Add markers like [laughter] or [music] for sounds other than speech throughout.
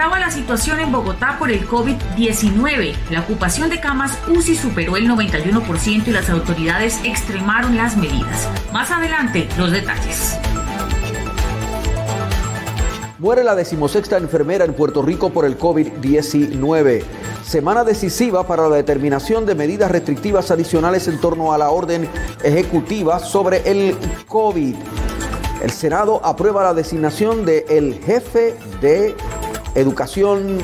Agrava la situación en Bogotá por el COVID-19. La ocupación de camas UCI superó el 91% y las autoridades extremaron las medidas. Más adelante, los detalles. Muere la decimosexta enfermera en Puerto Rico por el COVID-19. Semana decisiva para la determinación de medidas restrictivas adicionales en torno a la orden ejecutiva sobre el COVID. El Senado aprueba la designación del el jefe de Educación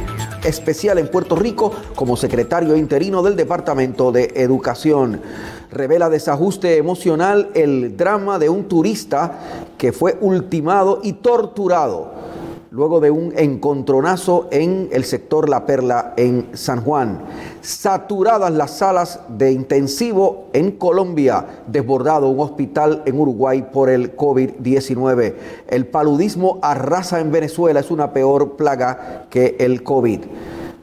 Especial en Puerto Rico como secretario interino del Departamento de Educación. Revela desajuste emocional el drama de un turista que fue ultimado y torturado luego de un encontronazo en el sector La Perla en San Juan. Saturadas las salas de intensivo en Colombia, desbordado un hospital en Uruguay por el COVID-19. El paludismo arrasa en Venezuela, es una peor plaga que el COVID.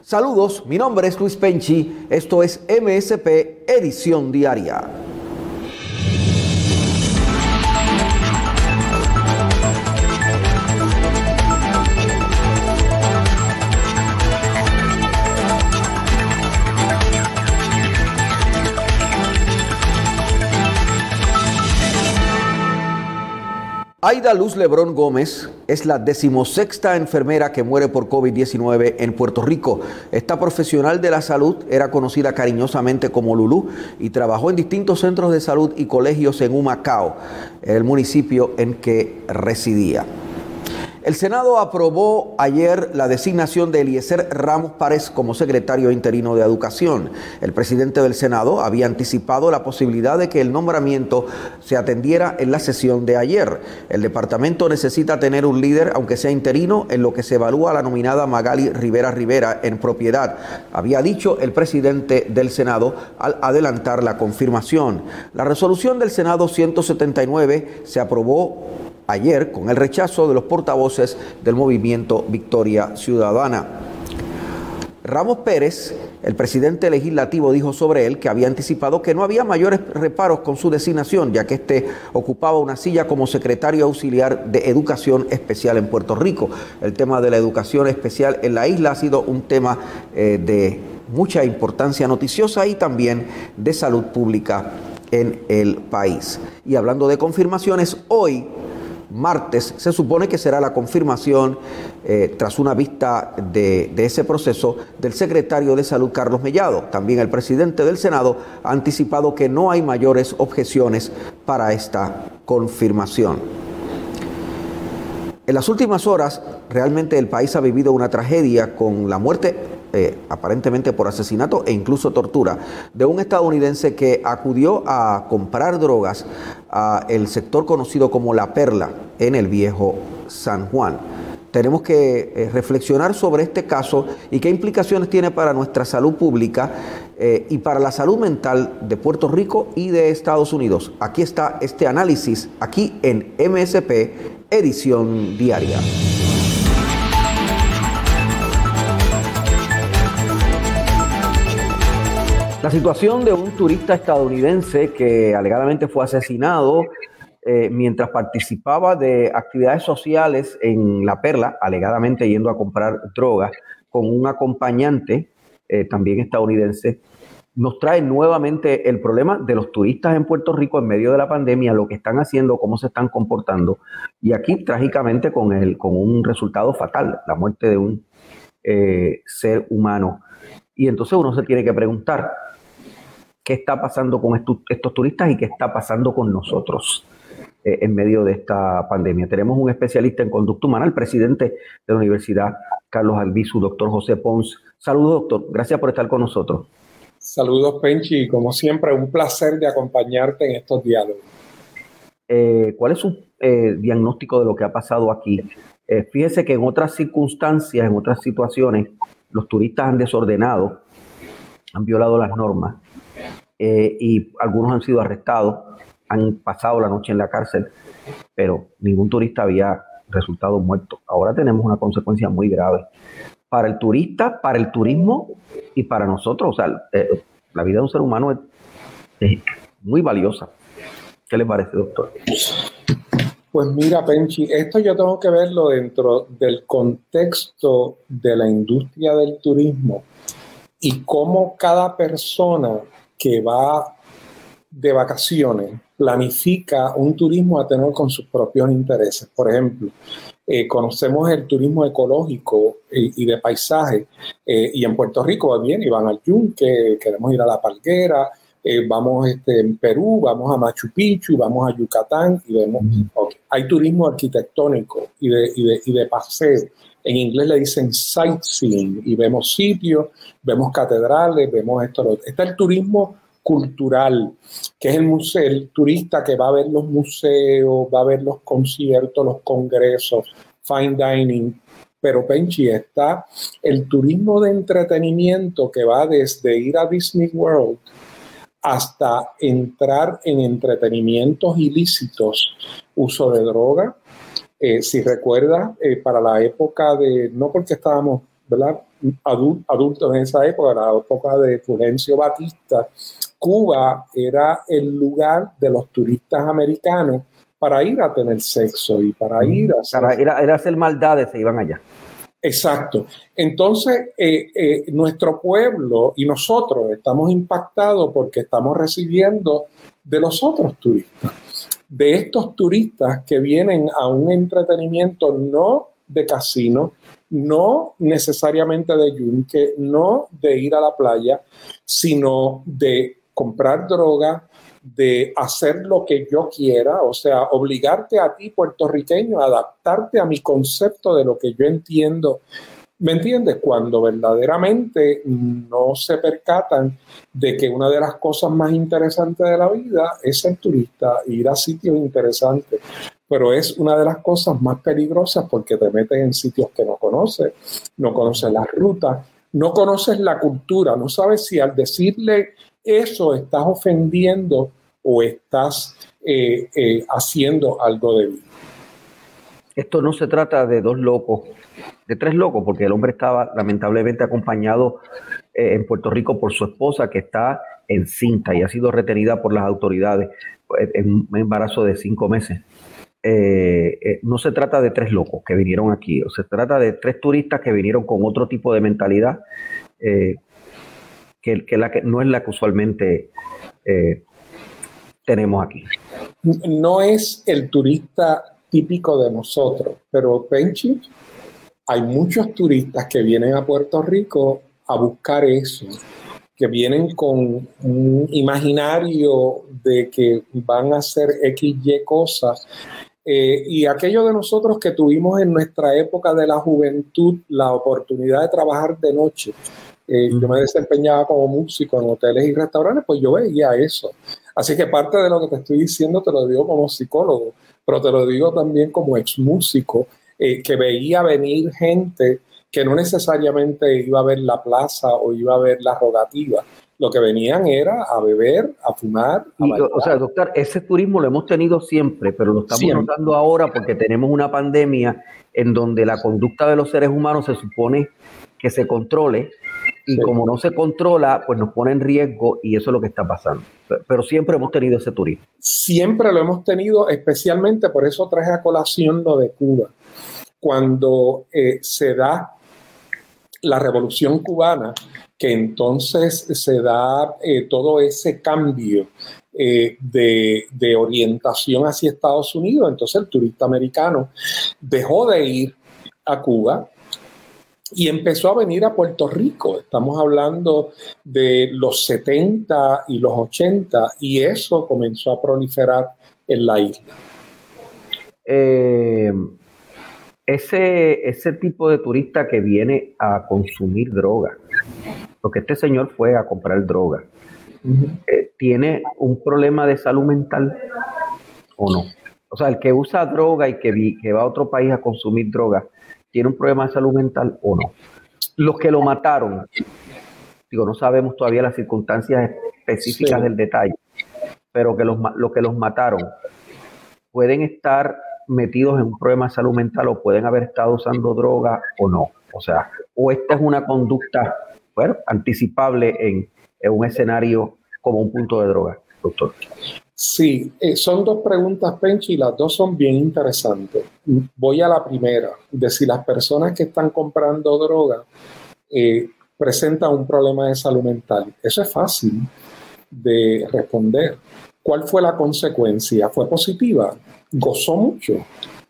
Saludos, mi nombre es Luis Penchi, esto es MSP Edición Diaria. Aida Luz Lebrón Gómez es la decimosexta enfermera que muere por COVID-19 en Puerto Rico. Esta profesional de la salud era conocida cariñosamente como Lulú y trabajó en distintos centros de salud y colegios en Humacao, el municipio en que residía. El Senado aprobó ayer la designación de Eliezer Ramos Párez como secretario interino de Educación. El presidente del Senado había anticipado la posibilidad de que el nombramiento se atendiera en la sesión de ayer. El departamento necesita tener un líder, aunque sea interino, en lo que se evalúa la nominada Magali Rivera Rivera en propiedad, había dicho el presidente del Senado al adelantar la confirmación. La resolución del Senado 179 se aprobó ayer con el rechazo de los portavoces del movimiento Victoria Ciudadana. Ramos Pérez, el presidente legislativo, dijo sobre él que había anticipado que no había mayores reparos con su designación, ya que éste ocupaba una silla como secretario auxiliar de Educación Especial en Puerto Rico. El tema de la educación especial en la isla ha sido un tema eh, de mucha importancia noticiosa y también de salud pública en el país. Y hablando de confirmaciones, hoy martes se supone que será la confirmación, eh, tras una vista de, ese proceso, del secretario de Salud, Carlos Mellado. También el presidente del Senado ha anticipado que no hay mayores objeciones para esta confirmación. En las últimas horas, realmente el país ha vivido una tragedia con la muerte eh, aparentemente por asesinato e incluso tortura, de un estadounidense que acudió a comprar drogas a el sector conocido como La Perla en el viejo San Juan. Tenemos que eh, reflexionar sobre este caso y qué implicaciones tiene para nuestra salud pública eh, y para la salud mental de Puerto Rico y de Estados Unidos. Aquí está este análisis, aquí en MSP, edición diaria. La situación de un turista estadounidense que alegadamente fue asesinado eh, mientras participaba de actividades sociales en La Perla, alegadamente yendo a comprar drogas, con un acompañante eh, también estadounidense, nos trae nuevamente el problema de los turistas en Puerto Rico en medio de la pandemia, lo que están haciendo, cómo se están comportando, y aquí trágicamente con, el, con un resultado fatal, la muerte de un eh, ser humano. Y entonces uno se tiene que preguntar, qué está pasando con estos, turistas y qué está pasando con nosotros eh, en medio de esta pandemia. Tenemos un especialista en conducta humana, el presidente de la Universidad, Carlos Albizu, doctor José Pons. Saludos, doctor. Gracias por estar con nosotros. Saludos, Penchi. Como siempre, un placer de acompañarte en estos diálogos. Eh, ¿Cuál es su eh, diagnóstico de lo que ha pasado aquí? fíjese que en otras circunstancias, en otras situaciones, los turistas han desordenado, han violado las normas y algunos han sido arrestados, han pasado la noche en la cárcel, pero ningún turista había resultado muerto. Ahora tenemos una consecuencia muy grave para el turista, para el turismo y para nosotros. O sea, eh, la vida de un ser humano es, muy valiosa. ¿Qué le parece, doctor? Pues mira, Penchi, esto yo tengo que verlo dentro del contexto de la industria del turismo y cómo cada persona que va de vacaciones planifica un turismo a tener con sus propios intereses. Por ejemplo, eh, conocemos el turismo ecológico y, de paisaje, eh, y en Puerto Rico bien, y van al Yunque, queremos ir a La Palguera, eh, vamos este, en Perú, vamos a Machu Picchu, vamos a Yucatán, y vemos, hay turismo arquitectónico y de, y, de, y de paseo. En inglés le dicen sightseeing, y vemos sitios, vemos catedrales, vemos esto. Está el turismo cultural, que es el museo, el turista que va a ver los museos, va a ver los conciertos, los congresos, fine dining. Pero Penchi está el turismo de entretenimiento que va desde ir a Disney World hasta entrar en entretenimientos ilícitos, uso de droga. Eh, si recuerda, eh, para la época de, no porque estábamos ¿verdad? adultos en esa época, la época de Fulgencio Batista, Cuba era el lugar de los turistas americanos para ir a tener sexo y para ir a hacer... hacer maldades, se iban allá. Exacto. Entonces, eh, eh, nuestro pueblo y nosotros estamos impactados porque estamos recibiendo de los otros turistas, de estos turistas que vienen a un entretenimiento no de casino, no necesariamente de yunque, no de ir a la playa, sino de comprar droga, de hacer lo que yo quiera, o sea, obligarte a ti, puertorriqueño, a adaptarte a mi concepto de lo que yo entiendo. ¿Me entiendes? Cuando verdaderamente no se percatan de que una de las cosas más interesantes de la vida es ser turista, ir a sitios interesantes pero es una de las cosas más peligrosas porque te metes en sitios que no conoces, no conoces las rutas, no conoces la cultura, no sabes si al decirle eso estás ofendiendo o estás eh, eh, haciendo algo de vida. Esto no se trata de dos locos, de tres locos, porque el hombre estaba lamentablemente acompañado eh, en Puerto Rico por su esposa que está encinta y ha sido retenida por las autoridades en un embarazo de cinco meses. No se trata de tres locos que vinieron aquí, se trata de tres turistas que vinieron con otro tipo de mentalidad que, la que no es la que usualmente tenemos aquí. No es el turista típico de nosotros, pero Penchi, hay muchos turistas que vienen a Puerto Rico a buscar eso, que vienen con un imaginario de que van a hacer X, Y cosas eh, y aquello de nosotros que tuvimos en nuestra época de la juventud la oportunidad de trabajar de noche. Eh, yo me desempeñaba como músico en hoteles y restaurantes, pues yo veía eso. Así que parte de lo que te estoy diciendo te lo digo como psicólogo, pero te lo digo también como ex músico, eh, que veía venir gente que no necesariamente iba a ver la plaza o iba a ver la rogativa, lo que venían era a beber, a fumar. o sea, doctor, ese turismo lo hemos tenido siempre, pero lo estamos notando ahora porque tenemos una pandemia en donde la conducta de los seres humanos se supone que se controle y como no se controla, pues nos pone en riesgo y eso es lo que está pasando. Pero siempre hemos tenido ese turismo. Siempre lo hemos tenido, especialmente por eso traje a colación lo de Cuba. Cuando eh, se da la revolución cubana, que entonces se da eh, todo ese cambio eh, de, orientación hacia Estados Unidos. Entonces el turista americano dejó de ir a Cuba y empezó a venir a Puerto Rico. Estamos hablando de los 70 y los 80 y eso comenzó a proliferar en la isla. Eh, ese, ese tipo de turista que viene a consumir droga, porque este señor fue a comprar droga, eh, ¿tiene un problema de salud mental o no? O sea, el que usa droga y que, que va a otro país a consumir droga, ¿tiene un problema de salud mental o no? los que lo mataron, digo, no sabemos todavía las circunstancias específicas del detalle, pero que los, los que los mataron pueden estar metidos en un problema de salud mental o pueden haber estado usando droga o no. O sea, o esta es una conducta bueno, anticipable en, un escenario como un punto de droga, doctor. Sí, eh, son dos preguntas, Penchi, y las dos son bien interesantes. Voy a la primera, de si las personas que están comprando droga eh, presentan un problema de salud mental. Eso es fácil de responder. ¿Cuál fue la consecuencia? ¿Fue positiva? ¿Gozó mucho?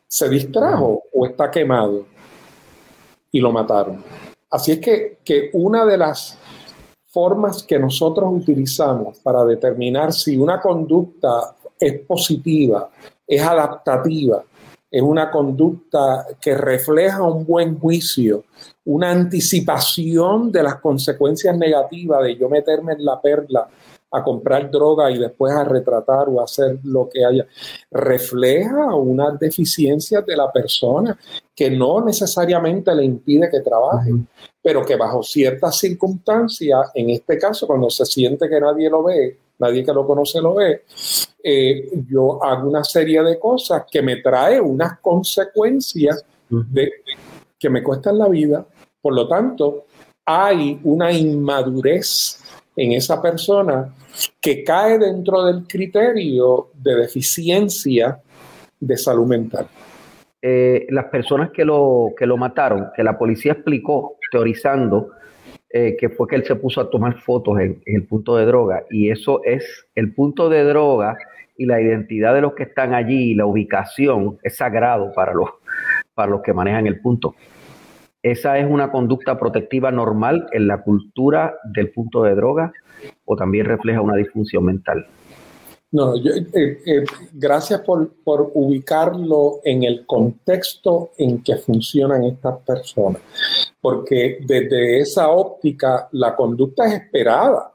¿Se distrajo o está quemado? Y lo mataron. Así es que, que una de las formas que nosotros utilizamos para determinar si una conducta es positiva, es adaptativa, es una conducta que refleja un buen juicio, una anticipación de las consecuencias negativas de yo meterme en la perla a comprar droga y después a retratar o hacer lo que haya, refleja unas deficiencias de la persona que no necesariamente le impide que trabaje, pero que bajo ciertas circunstancias, en este caso, cuando se siente que nadie lo ve, nadie que lo conoce lo ve, eh, yo hago una serie de cosas que me trae unas consecuencias de, que me cuestan la vida. Por lo tanto, hay una inmadurez en esa persona que cae dentro del criterio de deficiencia de salud mental. Eh, las personas que lo, que lo mataron, que la policía explicó, teorizando, eh, que fue que él se puso a tomar fotos en, el punto de droga, y eso es el punto de droga y la identidad de los que están allí, la ubicación, es sagrado para los, para los que manejan el punto. ¿Esa es una conducta protectiva normal en la cultura del punto de droga o también refleja una disfunción mental? No, eh, eh, gracias por, por, ubicarlo en el contexto en que funcionan estas personas, porque desde esa óptica la conducta es esperada.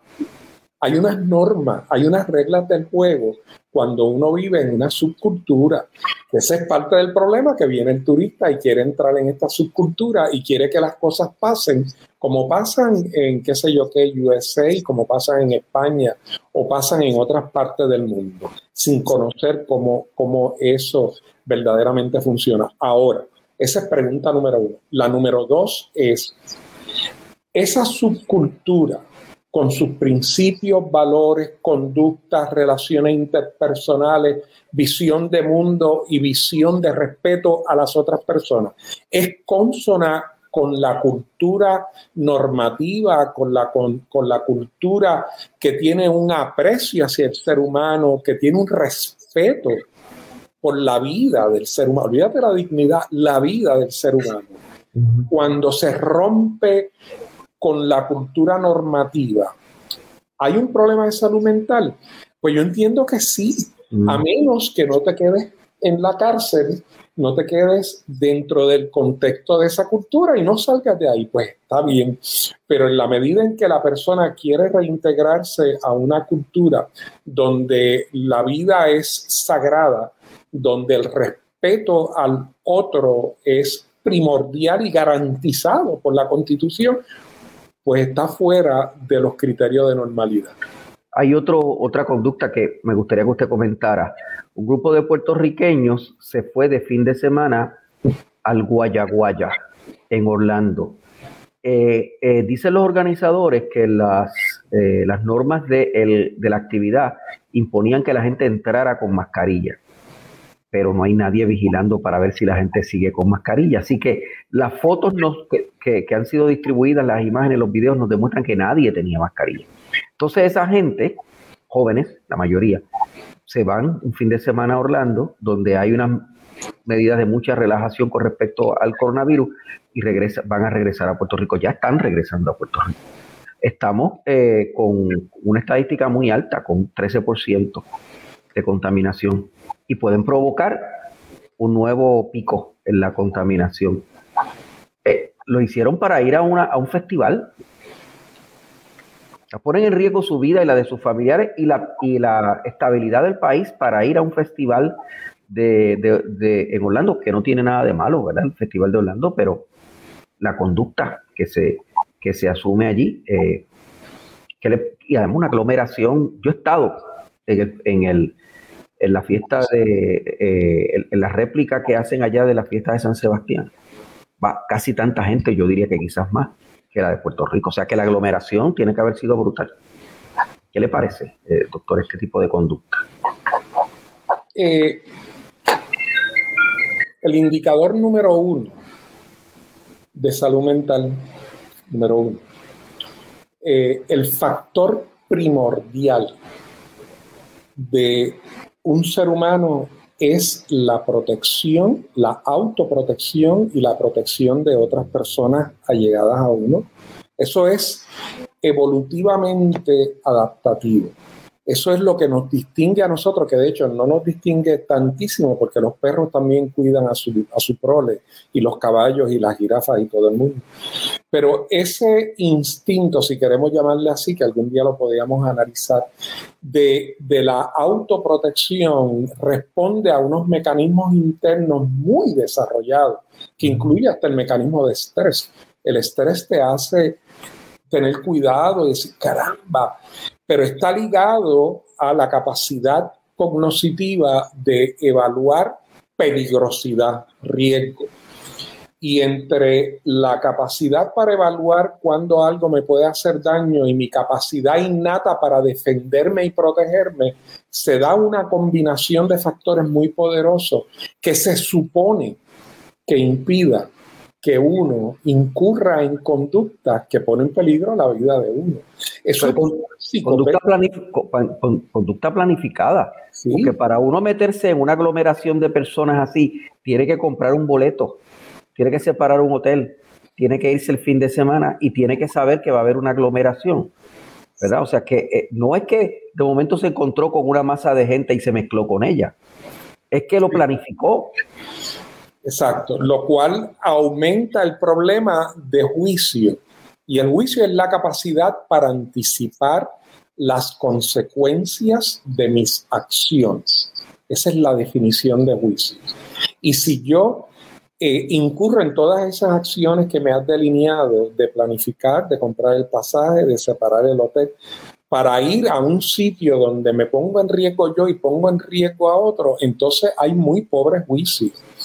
Hay unas normas, hay unas reglas del juego cuando uno vive en una subcultura. Ese es parte del problema que viene el turista y quiere entrar en esta subcultura y quiere que las cosas pasen como pasan en, qué sé yo qué, USA, como pasan en España o pasan en otras partes del mundo, sin conocer cómo, cómo eso verdaderamente funciona. Ahora, esa es pregunta número uno. La número dos es, esa subcultura con sus principios, valores, conductas, relaciones interpersonales, visión de mundo y visión de respeto a las otras personas. Es consona con la cultura normativa, con la, con, la cultura que tiene un aprecio hacia el ser humano, que tiene un respeto por la vida del ser humano. Olvídate la dignidad, la vida del ser humano. Cuando se rompe con la cultura normativa, ¿hay un problema de salud mental? Pues yo entiendo que sí, a menos que no te quedes en la cárcel, no te quedes dentro del contexto de esa cultura y no salgas de ahí, pues está bien. Pero en la medida en que la persona quiere reintegrarse a una cultura donde la vida es sagrada, donde el respeto al otro es primordial y garantizado por la constitución, pues está fuera de los criterios de normalidad. Hay otra conducta que me gustaría que usted comentara. Un grupo de puertorriqueños se fue de fin de semana al Guayaguaya, en Orlando. Eh, eh, dicen los organizadores que las, eh, las normas de, de, la actividad imponían que la gente entrara con mascarilla, pero no hay nadie vigilando para ver si la gente sigue con mascarilla. Así que las fotos que, han sido distribuidas, las imágenes, los videos nos demuestran que nadie tenía mascarilla. Entonces esa gente, jóvenes, la mayoría, se van un fin de semana a Orlando, donde hay unas medidas de mucha relajación con respecto al coronavirus y van a regresar a Puerto Rico. Ya están regresando a Puerto Rico. Estamos eh, con una estadística muy alta, con 13% de contaminación y pueden provocar un nuevo pico en la contaminación. Eh, lo hicieron para ir a, una, a un festival ponen en riesgo su vida y la de sus familiares y la, y la estabilidad del país para ir a un festival de, de, en Orlando, que no tiene nada de malo, ¿verdad? El Festival de Orlando, pero la conducta que se, que se asume allí. Eh, que y además una aglomeración. Yo he estado en, el, en, el, en la fiesta de, eh, en, la réplica que hacen allá de la fiesta de San Sebastián. Va casi tanta gente, yo diría que quizás más que la de Puerto Rico. O sea que la aglomeración tiene que haber sido brutal. ¿Qué le parece, eh, doctor, este tipo de conducta? Eh, el indicador número uno de salud mental, número uno, eh, el factor primordial de un ser humano es la protección, la autoprotección y la protección de otras personas allegadas a uno. Eso es evolutivamente adaptativo. Eso es lo que nos distingue a nosotros, que de hecho no nos distingue tantísimo porque los perros también cuidan a su, a su prole y los caballos y las jirafas y todo el mundo. Pero ese instinto, si queremos llamarle así, que algún día lo podríamos analizar, de, de la autoprotección responde a unos mecanismos internos muy desarrollados, que incluye hasta el mecanismo de estrés. El estrés te hace tener cuidado y decir, caramba, pero está ligado a la capacidad cognoscitiva de evaluar peligrosidad, riesgo. Y entre la capacidad para evaluar cuándo algo me puede hacer daño y mi capacidad innata para defenderme y protegerme, se da una combinación de factores muy poderosos que se supone que impida que uno incurra en conductas que ponen en peligro la vida de uno. Eso es conducta, conducta, planificada. Porque para uno meterse en una aglomeración de personas así, tiene que comprar un boleto, tiene que separar un hotel, tiene que irse el fin de semana y tiene que saber que va a haber una aglomeración. ¿verdad? O sea que eh, no es que de momento se encontró con una masa de gente y se mezcló con ella, es que lo planificó. Exacto, lo cual aumenta el problema de juicio. Y el juicio es la capacidad para anticipar las consecuencias de mis acciones. Esa es la definición de juicio. Y si yo eh, incurro en todas esas acciones que me has delineado, de planificar, de comprar el pasaje, de separar el hotel, para ir a un sitio donde me pongo en riesgo yo y pongo en riesgo a otro, entonces hay muy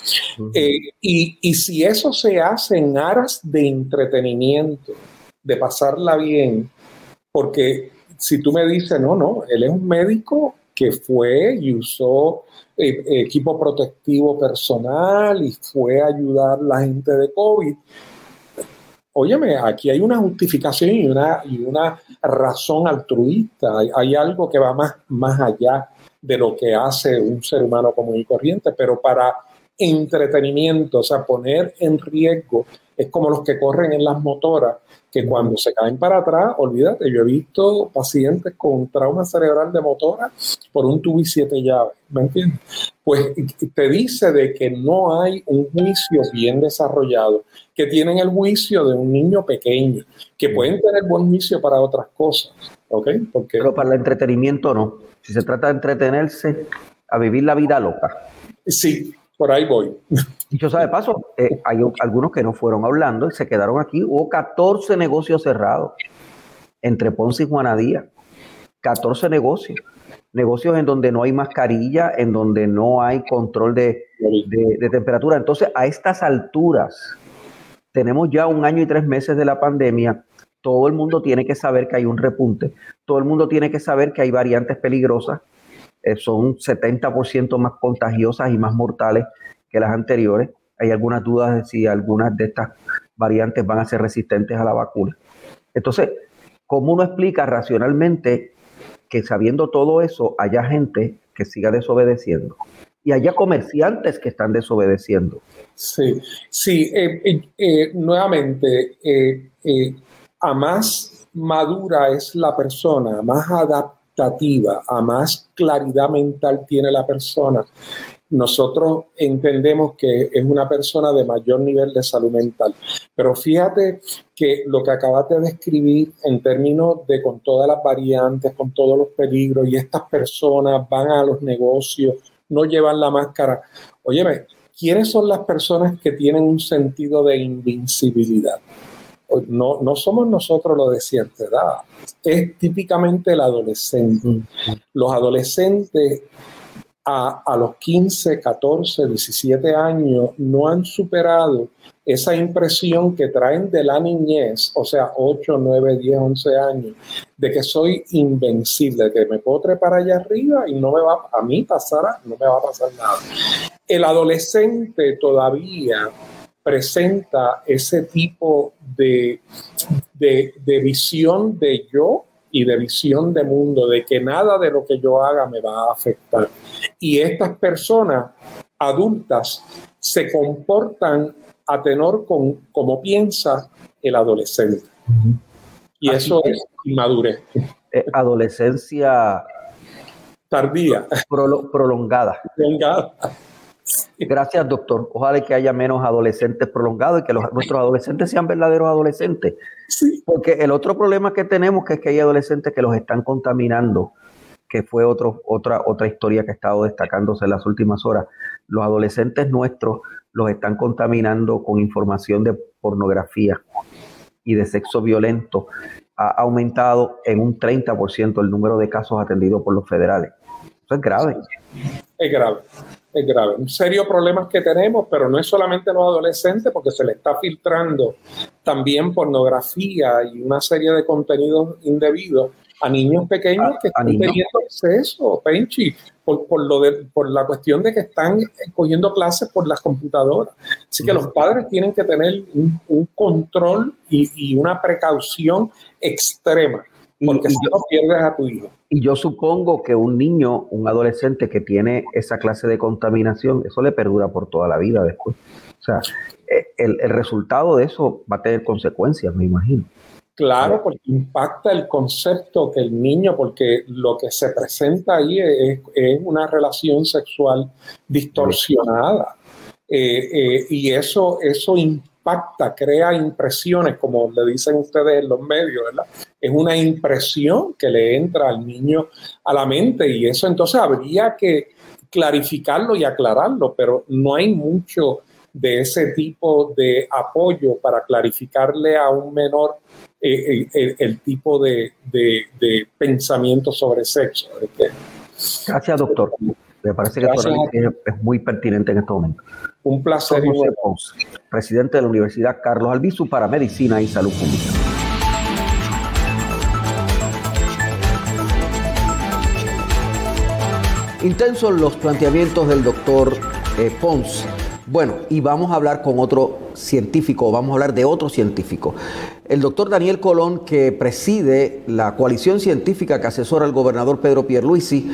pobres juicios. Eh, y, y, si eso se hace en aras de entretenimiento, de pasarla bien, porque si tú me dices, no, no, él es un médico que fue y usó eh, equipo protectivo personal y fue a ayudar a la gente de COVID, óyeme, aquí hay una justificación y una, y una razón altruista, hay, algo que va más, más allá de lo que hace un ser humano común y corriente, pero para entretenimiento, o sea, poner en riesgo, es como los que corren en las motoras, que cuando se caen para atrás, olvídate, yo he visto pacientes con trauma cerebral de motora por un tubo y siete llaves, ¿me entiendes? Pues te dice de que no hay un juicio bien desarrollado, que tienen el juicio de un niño pequeño, que pueden tener buen juicio para otras cosas, ¿ok? Porque, Pero para el entretenimiento no. Si se trata de entretenerse, a vivir la vida loca. Sí, por ahí voy. Dicho sea de paso, eh, hay algunos que no fueron hablando y se quedaron aquí. Hubo 14 negocios cerrados entre Ponce y Juanadía. 14 negocios. Negocios en donde no hay mascarilla, en donde no hay control de, de temperatura. Entonces, a estas alturas, tenemos ya un año y tres meses de la pandemia. Todo el mundo tiene que saber que hay un repunte. Todo el mundo tiene que saber que hay variantes peligrosas eh, son 70% más contagiosas y más mortales que las anteriores. Hay algunas dudas de si algunas de estas variantes van a ser resistentes a la vacuna. Entonces, ¿cómo uno explica racionalmente que sabiendo todo eso haya gente que siga desobedeciendo? Y haya comerciantes que están desobedeciendo. Sí, sí, eh, eh, nuevamente, a más madura es la persona, más adaptada a más claridad mental tiene la persona, nosotros entendemos que es una persona de mayor nivel de salud mental. Pero fíjate que lo que acabas de describir en términos de con todas las variantes, con todos los peligros, y estas personas van a los negocios, no llevan la máscara. Óyeme, ¿quiénes son las personas que tienen un sentido de invincibilidad? No, no somos nosotros los de cierta edad, es típicamente el adolescente. Los adolescentes a, a, los 15, 14, 17 años no han superado esa impresión que traen de la niñez, o sea, 8, 9, 10, 11 años, de que soy invencible, que me puedo trepar allá arriba y no me va a mí pasar, no me va a pasar nada. El adolescente todavía presenta ese tipo de, de, de visión de yo y de visión de mundo, de que nada de lo que yo haga me va a afectar. Y estas personas adultas se comportan a tenor con cómo piensa el adolescente. Y eso es inmadurez. Eh, adolescencia tardía. prolongada. prolongada. Gracias, doctor. Ojalá que haya menos adolescentes prolongados y que nuestros adolescentes sean verdaderos adolescentes. Sí. Porque el otro problema que tenemos que es que hay adolescentes que los están contaminando, que fue otro, otra, otra historia que ha estado destacándose en las últimas horas. Los adolescentes nuestros los están contaminando con información de pornografía y de sexo violento. Ha aumentado en un 30% el número de casos atendidos por los federales. Eso es grave. Es grave, es grave. Un serio problema que tenemos, pero no es solamente los adolescentes, porque se le está filtrando también pornografía y una serie de contenidos indebidos a niños pequeños que están teniendo acceso, Penchi, por, por, lo de, por la cuestión de que están cogiendo clases por las computadoras. Así que los padres tienen que tener un, control y, y, una precaución extrema, porque si no pierdes a tu hijo. Y yo supongo que un niño, un adolescente que tiene esa clase de contaminación, eso le perdura por toda la vida después. O sea, eh, el, el resultado de eso va a tener consecuencias, me imagino. Claro, porque impacta el concepto que el niño, porque lo que se presenta ahí es, una relación sexual distorsionada. Eh, eh, y eso, eso impacta, crea impresiones, como le dicen ustedes en los medios, ¿verdad? Es una impresión que le entra al niño a la mente y eso entonces habría que clarificarlo y aclararlo, pero no hay mucho de ese tipo de apoyo para clarificarle a un menor eh, eh, el, tipo de, pensamiento sobre sexo. Gracias, doctor. Me parece que es, muy pertinente en este momento. Un placer. presidente de la Universidad Carlos Albizu para Medicina y Salud Pública. Intensos los planteamientos del doctor eh, Pons bueno, y vamos a hablar con otro científico, vamos a hablar de otro científico. El doctor Daniel Colón, que preside la coalición científica que asesora al gobernador Pedro Pierluisi,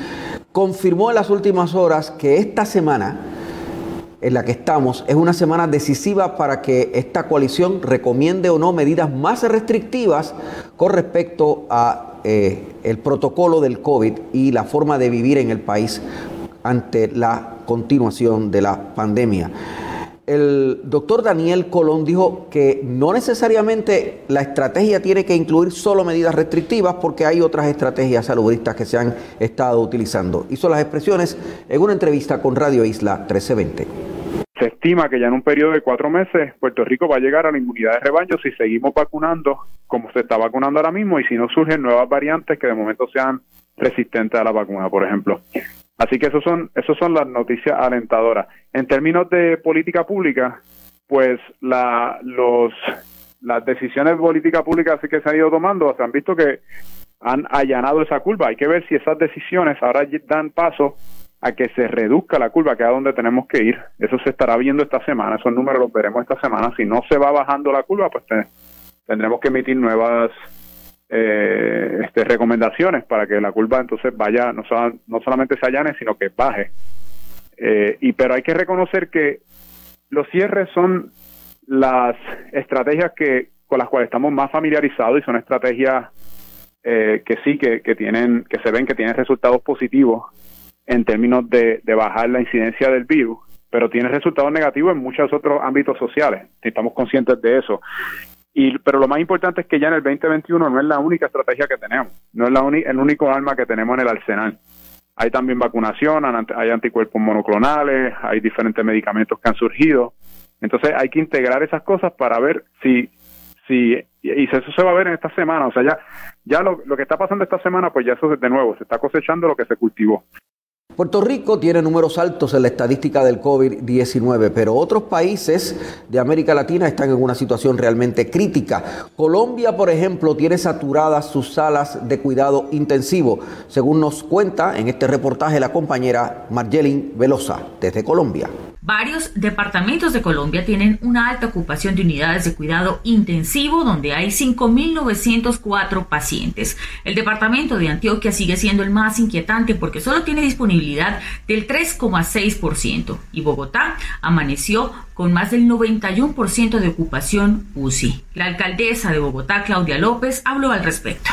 confirmó en las últimas horas que esta semana en la que estamos es una semana decisiva para que esta coalición recomiende o no medidas más restrictivas con respecto a eh, el protocolo del COVID y la forma de vivir en el país ante la continuación de la pandemia. El doctor Daniel Colón dijo que no necesariamente la estrategia tiene que incluir solo medidas restrictivas porque hay otras estrategias saludistas que se han estado utilizando. Hizo las expresiones en una entrevista con Radio Isla 1320. Se estima que ya en un periodo de cuatro meses Puerto Rico va a llegar a la inmunidad de rebaño si seguimos vacunando como se está vacunando ahora mismo y si no surgen nuevas variantes que de momento sean resistentes a la vacuna, por ejemplo. Así que esos son, esos son las noticias alentadoras. En términos de política pública, pues la, los, las decisiones de política pública que se han ido tomando, se han visto que han allanado esa curva. Hay que ver si esas decisiones ahora dan paso a que se reduzca la curva, que es a donde tenemos que ir. Eso se estará viendo esta semana, esos números los veremos esta semana. Si no se va bajando la curva, pues tendremos que emitir nuevas eh, este, recomendaciones para que la curva entonces vaya, no, no solamente se allane, sino que baje. Eh, y pero hay que reconocer que los cierres son las estrategias que con las cuales estamos más familiarizados y son estrategias eh, que sí que, que tienen que se ven que tienen resultados positivos en términos de, de bajar la incidencia del virus pero tiene resultados negativos en muchos otros ámbitos sociales. Estamos conscientes de eso. Y, pero lo más importante es que ya en el 2021 no es la única estrategia que tenemos, no es la el único arma que tenemos en el arsenal. hay también vacunación, hay anticuerpos monoclonales, hay diferentes medicamentos que han surgido. Entonces hay que integrar esas cosas para ver si, si y eso se va a ver en esta semana. O sea, ya, ya lo, lo que está pasando esta semana, pues ya eso de nuevo, se está cosechando lo que se cultivó. Puerto Rico tiene números altos en la estadística del COVID-19, pero otros países de América Latina están en una situación realmente crítica. Colombia, por ejemplo, tiene saturadas sus salas de cuidado intensivo, según nos cuenta en este reportaje la compañera Marjelin Velosa desde Colombia. Varios departamentos de Colombia tienen una alta ocupación de unidades de cuidado intensivo donde hay 5.904 pacientes. El departamento de Antioquia sigue siendo el más inquietante porque solo tiene disponibilidad del 3,6% y Bogotá amaneció con más del 91% de ocupación UCI. La alcaldesa de Bogotá, Claudia López, habló al respecto.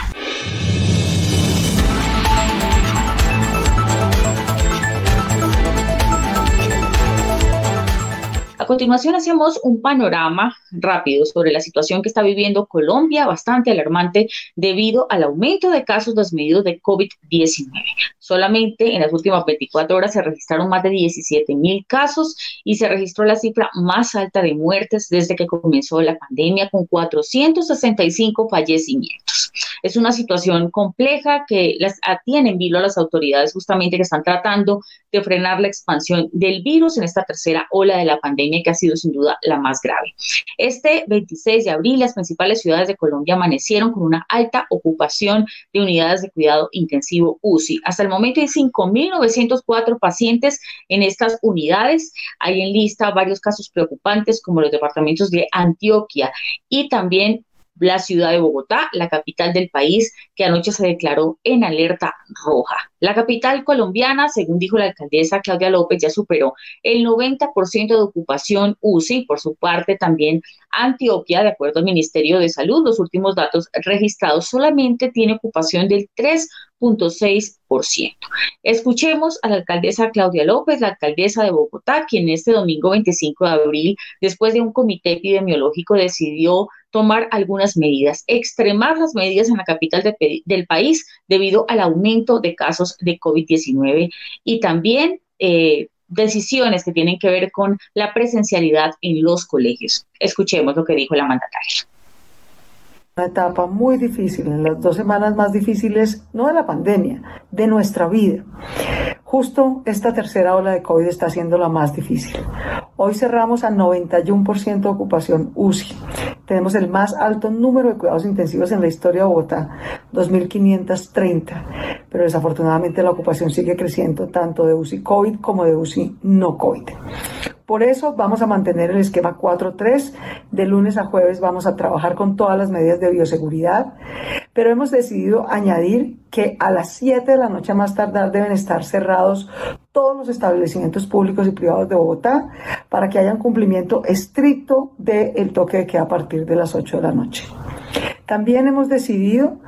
A continuación hacemos un panorama rápido sobre la situación que está viviendo Colombia, bastante alarmante debido al aumento de casos desmedidos de COVID-19. Solamente en las últimas 24 horas se registraron más de 17 mil casos y se registró la cifra más alta de muertes desde que comenzó la pandemia con 465 fallecimientos. Es una situación compleja que las atiene en vilo a las autoridades justamente que están tratando de frenar la expansión del virus en esta tercera ola de la pandemia que ha sido sin duda la más grave. Este 26 de abril, las principales ciudades de Colombia amanecieron con una alta ocupación de unidades de cuidado intensivo UCI. Hasta el momento hay 5.904 pacientes en estas unidades. Hay en lista varios casos preocupantes como los departamentos de Antioquia y también la ciudad de Bogotá, la capital del país, que anoche se declaró en alerta roja. La capital colombiana, según dijo la alcaldesa Claudia López, ya superó el 90% de ocupación UCI. Por su parte, también Antioquia, de acuerdo al Ministerio de Salud, los últimos datos registrados solamente tiene ocupación del 3.6%. Escuchemos a la alcaldesa Claudia López, la alcaldesa de Bogotá, quien este domingo 25 de abril, después de un comité epidemiológico, decidió tomar algunas medidas, extremar las medidas en la capital del país debido al aumento de casos de COVID-19 y también eh, decisiones que tienen que ver con la presencialidad en los colegios. Escuchemos lo que dijo la mandataria una etapa muy difícil, en las dos semanas más difíciles, no de la pandemia, de nuestra vida. Justo esta tercera ola de COVID está siendo la más difícil. Hoy cerramos a 91% de ocupación UCI. Tenemos el más alto número de cuidados intensivos en la historia de Bogotá, 2.530. Pero desafortunadamente la ocupación sigue creciendo tanto de UCI COVID como de UCI no COVID. Por eso vamos a mantener el esquema 4.3. De lunes a jueves vamos a trabajar con todas las medidas de bioseguridad, pero hemos decidido añadir que a las 7 de la noche más tardar deben estar cerrados todos los establecimientos públicos y privados de Bogotá para que haya un cumplimiento estricto del toque de queda a partir de las 8 de la noche. También hemos decidido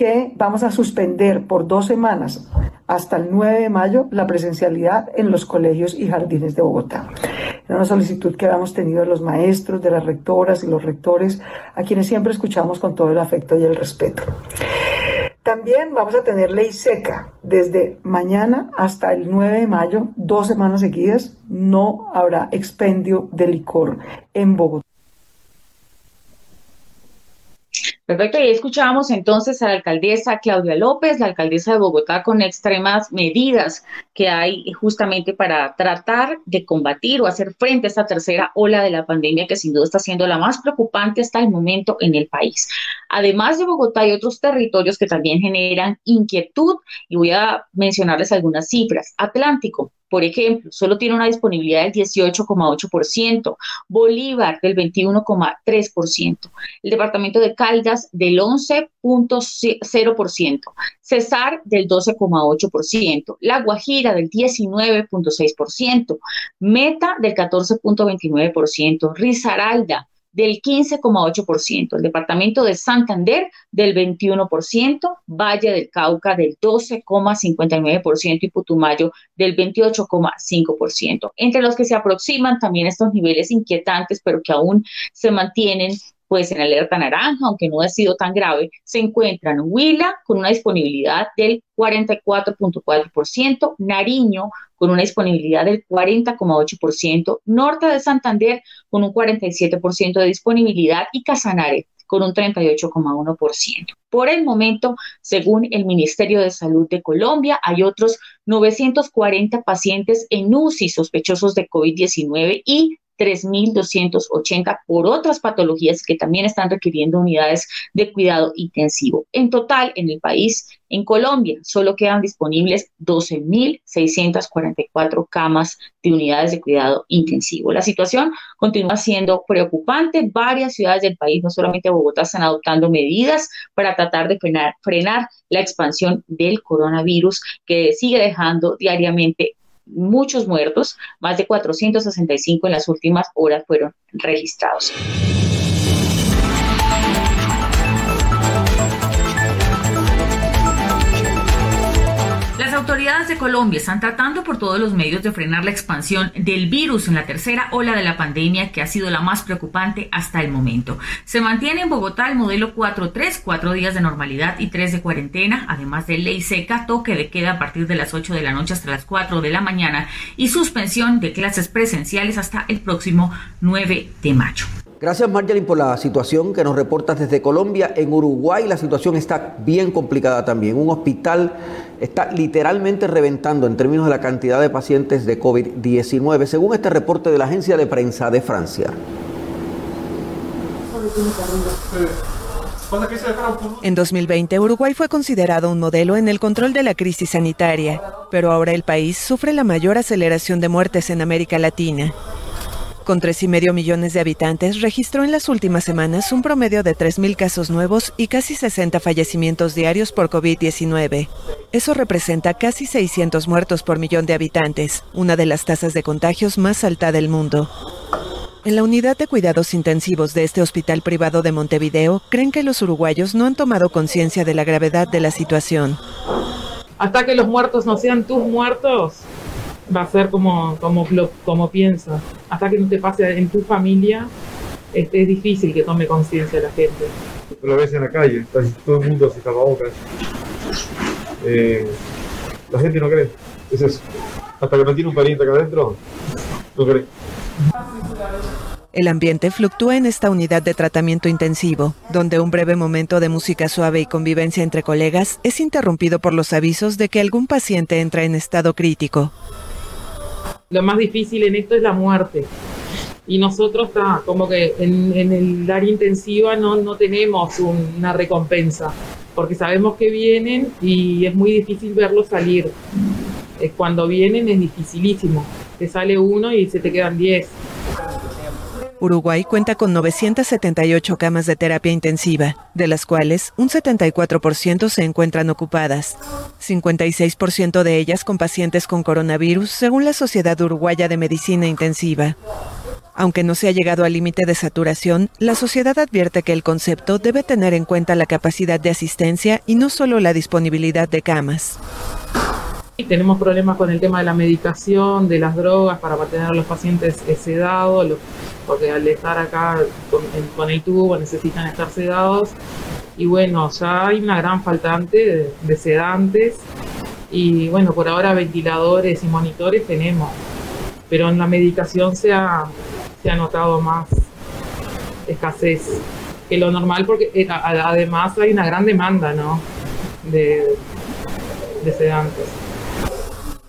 que vamos a suspender por dos semanas hasta el 9 de mayo la presencialidad en los colegios y jardines de Bogotá. Era una solicitud que habíamos tenido de los maestros, de las rectoras y los rectores, a quienes siempre escuchamos con todo el afecto y el respeto. También vamos a tener ley seca desde mañana hasta el 9 de mayo, dos semanas seguidas, no habrá expendio de licor en Bogotá. Perfecto, y escuchábamos entonces a la alcaldesa Claudia López, la alcaldesa de Bogotá, con extremas medidas que hay justamente para tratar de combatir o hacer frente a esta tercera ola de la pandemia que sin duda está siendo la más preocupante hasta el momento en el país. Además de Bogotá, hay otros territorios que también generan inquietud y voy a mencionarles algunas cifras. Atlántico, por ejemplo, solo tiene una disponibilidad del 18,8%, Bolívar del 21,3%, el departamento de Caldas del 11,0%, Cesar del 12,8%, La Guajira del 19,6%, Meta del 14,29%, Risaralda del 15,8%, el departamento de Santander del 21%, Valle del Cauca del 12,59% y Putumayo del 28,5%. Entre los que se aproximan también estos niveles inquietantes, pero que aún se mantienen pues en alerta naranja, aunque no ha sido tan grave, se encuentran Huila con una disponibilidad del 44.4%, Nariño con una disponibilidad del 40,8%, Norte de Santander con un 47% de disponibilidad y Casanare con un 38,1%. Por el momento, según el Ministerio de Salud de Colombia, hay otros 940 pacientes en UCI sospechosos de COVID-19 y 3.280 por otras patologías que también están requiriendo unidades de cuidado intensivo. En total, en el país, en Colombia, solo quedan disponibles 12.644 camas de unidades de cuidado intensivo. La situación continúa siendo preocupante. Varias ciudades del país, no solamente Bogotá, están adoptando medidas para tratar de frenar, frenar la expansión del coronavirus que sigue dejando diariamente muchos muertos, más de 465 en las últimas horas fueron registrados. Autoridades de Colombia están tratando por todos los medios de frenar la expansión del virus en la tercera ola de la pandemia que ha sido la más preocupante hasta el momento. Se mantiene en Bogotá el modelo 4-3, cuatro días de normalidad y tres de cuarentena, además de ley seca, toque de queda a partir de las 8 de la noche hasta las 4 de la mañana y suspensión de clases presenciales hasta el próximo 9 de mayo. Gracias Marjorie por la situación que nos reportas desde Colombia. En Uruguay la situación está bien complicada también. Un hospital está literalmente reventando en términos de la cantidad de pacientes de COVID-19, según este reporte de la agencia de prensa de Francia. En 2020, Uruguay fue considerado un modelo en el control de la crisis sanitaria, pero ahora el país sufre la mayor aceleración de muertes en América Latina. Con 3,5 millones de habitantes, registró en las últimas semanas un promedio de 3.000 casos nuevos y casi 60 fallecimientos diarios por COVID-19. Eso representa casi 600 muertos por millón de habitantes, una de las tasas de contagios más alta del mundo. En la unidad de cuidados intensivos de este hospital privado de Montevideo, creen que los uruguayos no han tomado conciencia de la gravedad de la situación. Hasta que los muertos no sean tus muertos, va a ser como, como, como piensa. Hasta que no te pase en tu familia, es, difícil que tome conciencia la gente. Lo ves en la calle, todo el mundo se tapabocas. Eh, la gente no cree. Es eso. Hasta que no tiene un pariente acá adentro, no cree. El ambiente fluctúa en esta unidad de tratamiento intensivo, donde un breve momento de música suave y convivencia entre colegas es interrumpido por los avisos de que algún paciente entra en estado crítico lo más difícil en esto es la muerte. Y nosotros está como que en, el área intensiva no, no tenemos una recompensa, porque sabemos que vienen y es muy difícil verlos salir. Cuando vienen es dificilísimo. Te sale uno y se te quedan diez. Uruguay cuenta con 978 camas de terapia intensiva, de las cuales un 74% se encuentran ocupadas, 56% de ellas con pacientes con coronavirus, según la Sociedad Uruguaya de Medicina Intensiva. Aunque no se ha llegado al límite de saturación, la sociedad advierte que el concepto debe tener en cuenta la capacidad de asistencia y no solo la disponibilidad de camas. Tenemos problemas con el tema de la medicación, de las drogas para mantener a los pacientes sedados, porque al estar acá con, el tubo necesitan estar sedados. Y bueno, ya hay una gran faltante de, sedantes y bueno, por ahora ventiladores y monitores tenemos, pero en la medicación se ha, se ha notado más escasez que lo normal porque eh, además hay una gran demanda ¿no? de sedantes.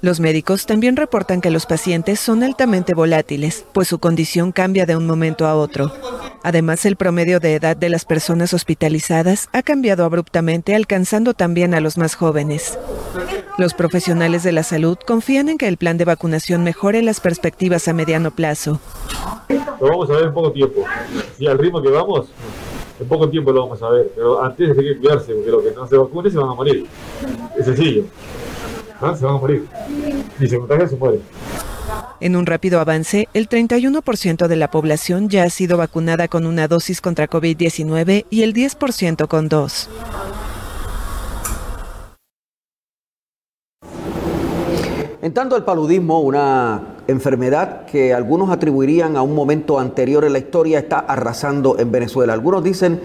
Los médicos también reportan que los pacientes son altamente volátiles, pues su condición cambia de un momento a otro. Además, el promedio de edad de las personas hospitalizadas ha cambiado abruptamente, alcanzando también a los más jóvenes. Los profesionales de la salud confían en que el plan de vacunación mejore las perspectivas a mediano plazo. Lo vamos a ver en poco tiempo. Si al ritmo que vamos, en poco tiempo lo vamos a ver. Pero antes hay que cuidarse, porque los que no se vacunen se van a morir. Es sencillo. Ah, se van a morir. Y se contagia, se muere. En un rápido avance, el 31% de la población ya ha sido vacunada con una dosis contra COVID-19 y el 10% con dos. En tanto, el paludismo, una enfermedad que algunos atribuirían a un momento anterior en la historia está arrasando en Venezuela. Algunos dicen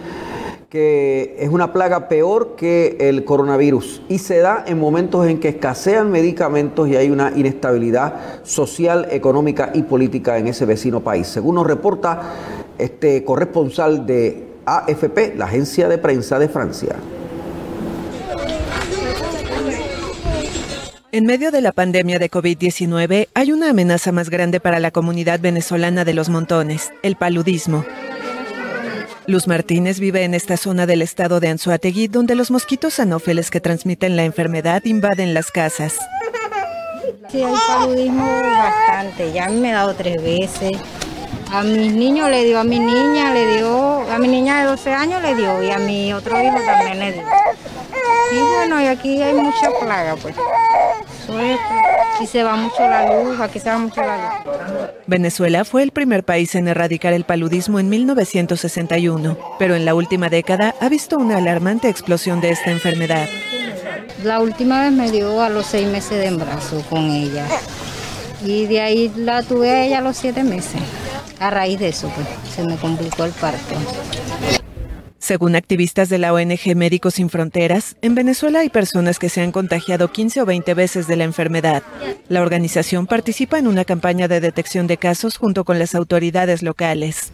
que es una plaga peor que el coronavirus y se da en momentos en que escasean medicamentos y hay una inestabilidad social, económica y política en ese vecino país. Según nos reporta este corresponsal de AFP, la agencia de prensa de Francia. En medio de la pandemia de COVID-19 hay una amenaza más grande para la comunidad venezolana de los montones, el paludismo. Luz Martínez vive en esta zona del estado de Anzuategui, donde los mosquitos anófeles que transmiten la enfermedad invaden las casas. Sí, hay paludismo bastante. Ya me he dado tres veces. A mis niños le dio, a mi niña le dio, a mi niña de 12 años le dio y a mi otro hijo también le dio. Y bueno, y aquí hay mucha plaga, pues. Se va mucho la luz, aquí se va mucho la luz. Venezuela fue el primer país en erradicar el paludismo en 1961, pero en la última década ha visto una alarmante explosión de esta enfermedad. La última vez me dio a los seis meses de embarazo con ella. Y de ahí la tuve a ella a los siete meses. A raíz de eso, pues, se me complicó el parto. Según activistas de la ONG Médicos Sin Fronteras, en Venezuela hay personas que se han contagiado 15 o 20 veces de la enfermedad. La organización participa en una campaña de detección de casos junto con las autoridades locales.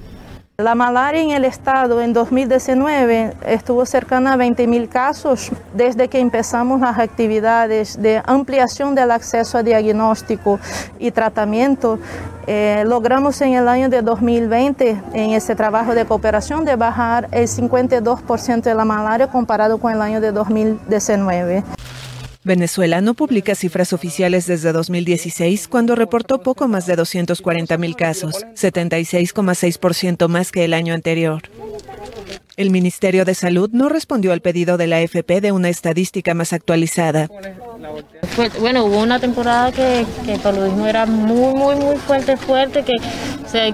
La malaria en el estado en 2019 estuvo cercana a 20.000 casos desde que empezamos las actividades de ampliación del acceso a diagnóstico y tratamiento. Eh, logramos en el año de 2020, en ese trabajo de cooperación, de bajar el 52% de la malaria comparado con el año de 2019. Venezuela no publica cifras oficiales desde 2016, cuando reportó poco más de 240 mil casos, 76,6% más que el año anterior. El Ministerio de Salud no respondió al pedido de la AFP de una estadística más actualizada. bueno, hubo una temporada que, el paludismo era muy, muy, muy fuerte, fuerte, que,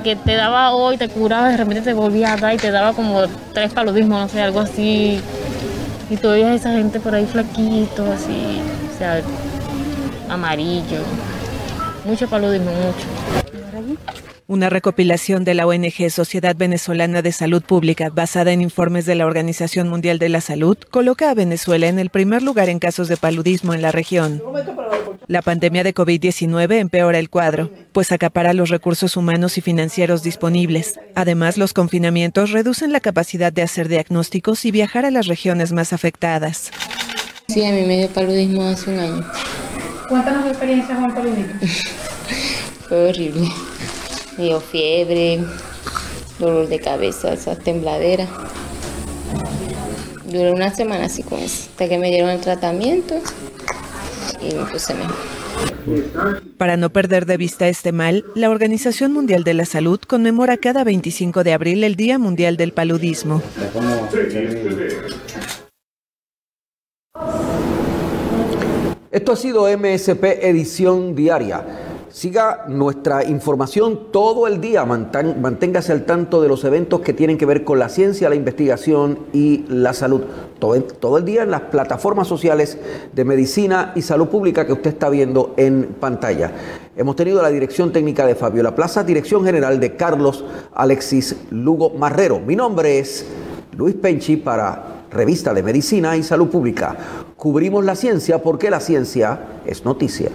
que te daba hoy, te curaba, de repente te volvía a dar y te daba como tres paludismos, no sé, algo así y todavía esa gente por ahí flaquito, así, o sea, amarillo. Mucho paludismo, mucho. Una recopilación de la ONG Sociedad Venezolana de Salud Pública, basada en informes de la Organización Mundial de la Salud, coloca a Venezuela en el primer lugar en casos de paludismo en la región. La pandemia de COVID-19 empeora el cuadro, pues acapara los recursos humanos y financieros disponibles. Además, los confinamientos reducen la capacidad de hacer diagnósticos y viajar a las regiones más afectadas. Sí, a mí me dio paludismo hace un año. Cuéntanos tu experiencia con el paludismo. [laughs] Fue horrible. Me dio fiebre, dolor de cabeza, esa tembladera. Duró una semana así con eso, hasta que me dieron el tratamiento y me puse mejor. Para no perder de vista este mal, la Organización Mundial de la Salud conmemora cada 25 de abril el Día Mundial del Paludismo. Esto ha sido MSP Edición Diaria. Siga nuestra información todo el día, manténgase al tanto de los eventos que tienen que ver con la ciencia, la investigación y la salud. Todo, el día en las plataformas sociales de medicina y salud pública que usted está viendo en pantalla. Hemos tenido la dirección técnica de Fabiola Plaza, dirección general de Carlos Alexis Lugo Marrero. Mi nombre es Luis Penchi para Revista de Medicina y Salud Pública. Cubrimos la ciencia porque la ciencia es noticia.